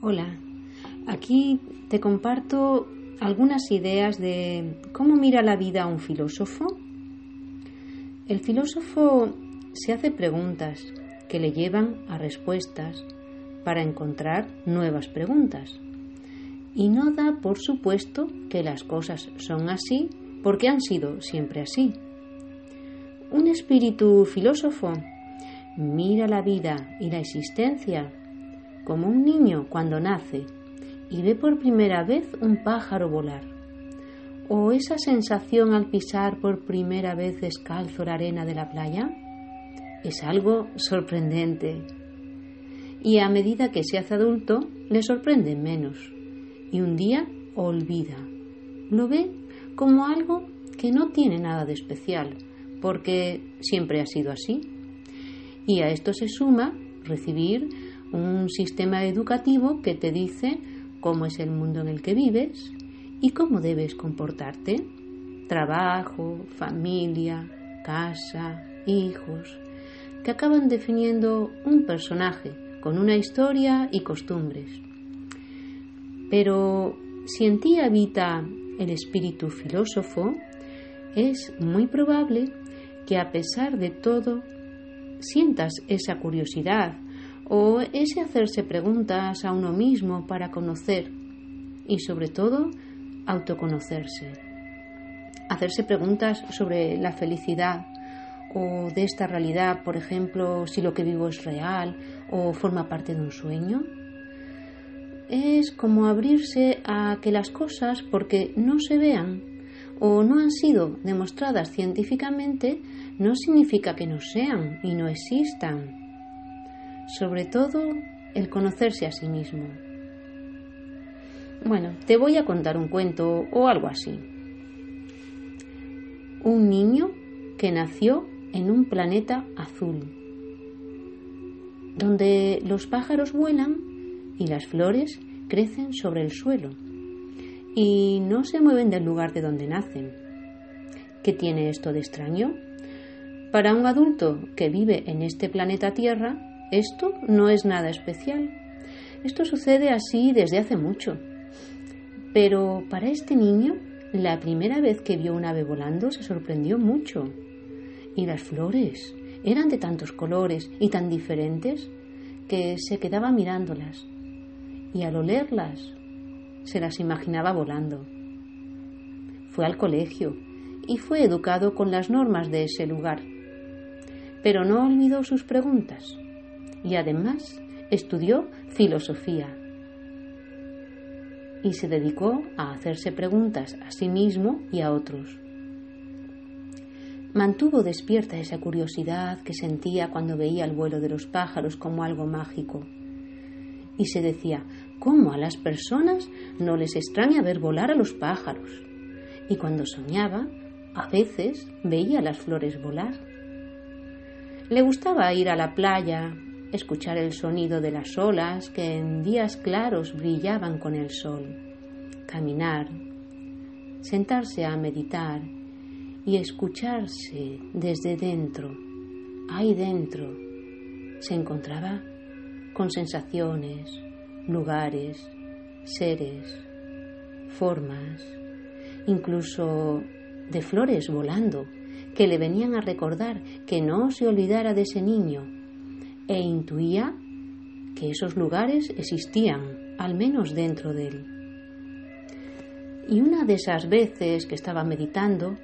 Hola, aquí te comparto algunas ideas de cómo mira la vida un filósofo. El filósofo se hace preguntas que le llevan a respuestas para encontrar nuevas preguntas. Y no da por supuesto que las cosas son así porque han sido siempre así. Un espíritu filósofo mira la vida y la existencia como un niño cuando nace y ve por primera vez un pájaro volar, o esa sensación al pisar por primera vez descalzo la arena de la playa, es algo sorprendente. Y a medida que se hace adulto, le sorprende menos, y un día olvida. Lo ve como algo que no tiene nada de especial, porque siempre ha sido así. Y a esto se suma recibir un sistema educativo que te dice cómo es el mundo en el que vives y cómo debes comportarte. Trabajo, familia, casa, hijos, que acaban definiendo un personaje con una historia y costumbres. Pero si en ti habita el espíritu filósofo, es muy probable que a pesar de todo sientas esa curiosidad o ese hacerse preguntas a uno mismo para conocer y sobre todo autoconocerse. Hacerse preguntas sobre la felicidad o de esta realidad, por ejemplo, si lo que vivo es real o forma parte de un sueño. Es como abrirse a que las cosas, porque no se vean o no han sido demostradas científicamente, no significa que no sean y no existan sobre todo el conocerse a sí mismo. Bueno, te voy a contar un cuento o algo así. Un niño que nació en un planeta azul, donde los pájaros vuelan y las flores crecen sobre el suelo y no se mueven del lugar de donde nacen. ¿Qué tiene esto de extraño? Para un adulto que vive en este planeta Tierra, esto no es nada especial. Esto sucede así desde hace mucho. Pero para este niño, la primera vez que vio un ave volando se sorprendió mucho. Y las flores eran de tantos colores y tan diferentes que se quedaba mirándolas. Y al olerlas, se las imaginaba volando. Fue al colegio y fue educado con las normas de ese lugar. Pero no olvidó sus preguntas y además estudió filosofía y se dedicó a hacerse preguntas a sí mismo y a otros. Mantuvo despierta esa curiosidad que sentía cuando veía el vuelo de los pájaros como algo mágico. Y se decía, ¿cómo a las personas no les extraña ver volar a los pájaros? Y cuando soñaba, a veces veía las flores volar. Le gustaba ir a la playa, escuchar el sonido de las olas que en días claros brillaban con el sol, caminar, sentarse a meditar y escucharse desde dentro, ahí dentro, se encontraba con sensaciones, lugares, seres, formas, incluso de flores volando, que le venían a recordar que no se olvidara de ese niño e intuía que esos lugares existían, al menos dentro de él. Y una de esas veces que estaba meditando,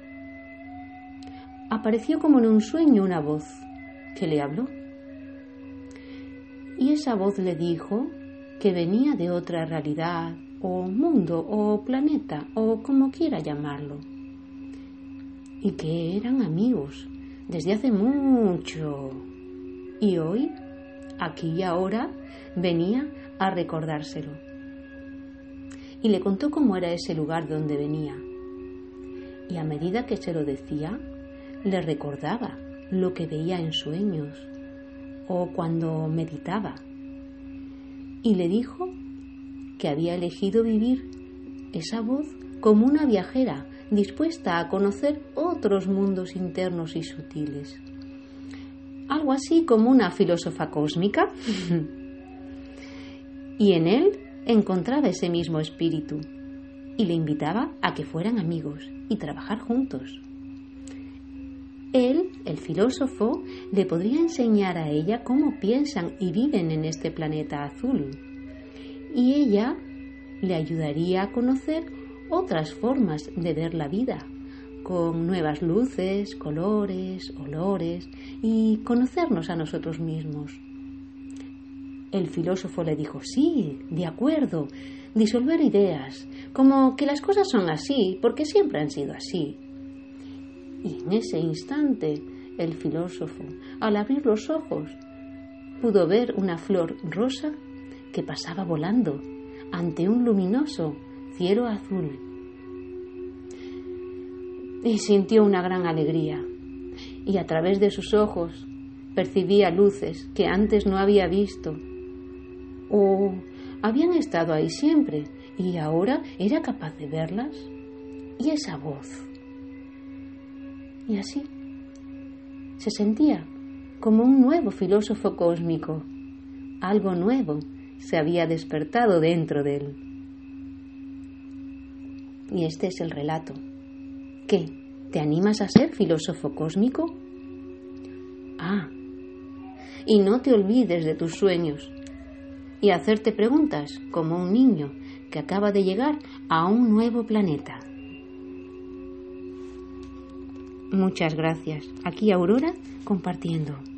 apareció como en un sueño una voz que le habló. Y esa voz le dijo que venía de otra realidad, o mundo, o planeta, o como quiera llamarlo, y que eran amigos desde hace mucho, y hoy, aquí y ahora, venía a recordárselo. Y le contó cómo era ese lugar donde venía. Y a medida que se lo decía, le recordaba lo que veía en sueños o cuando meditaba. Y le dijo que había elegido vivir esa voz como una viajera dispuesta a conocer otros mundos internos y sutiles. Algo así como una filósofa cósmica. y en él encontraba ese mismo espíritu y le invitaba a que fueran amigos y trabajar juntos. Él, el filósofo, le podría enseñar a ella cómo piensan y viven en este planeta azul. Y ella le ayudaría a conocer otras formas de ver la vida, con nuevas luces, colores, olores y conocernos a nosotros mismos. El filósofo le dijo, sí, de acuerdo, disolver ideas, como que las cosas son así, porque siempre han sido así. Y en ese instante, el filósofo, al abrir los ojos, pudo ver una flor rosa que pasaba volando ante un luminoso cielo azul. Y sintió una gran alegría, y a través de sus ojos percibía luces que antes no había visto, o habían estado ahí siempre, y ahora era capaz de verlas, y esa voz. Y así se sentía como un nuevo filósofo cósmico, algo nuevo se había despertado dentro de él. Y este es el relato. ¿Qué? ¿Te animas a ser filósofo cósmico? Ah, y no te olvides de tus sueños y hacerte preguntas como un niño que acaba de llegar a un nuevo planeta. Muchas gracias. Aquí Aurora compartiendo.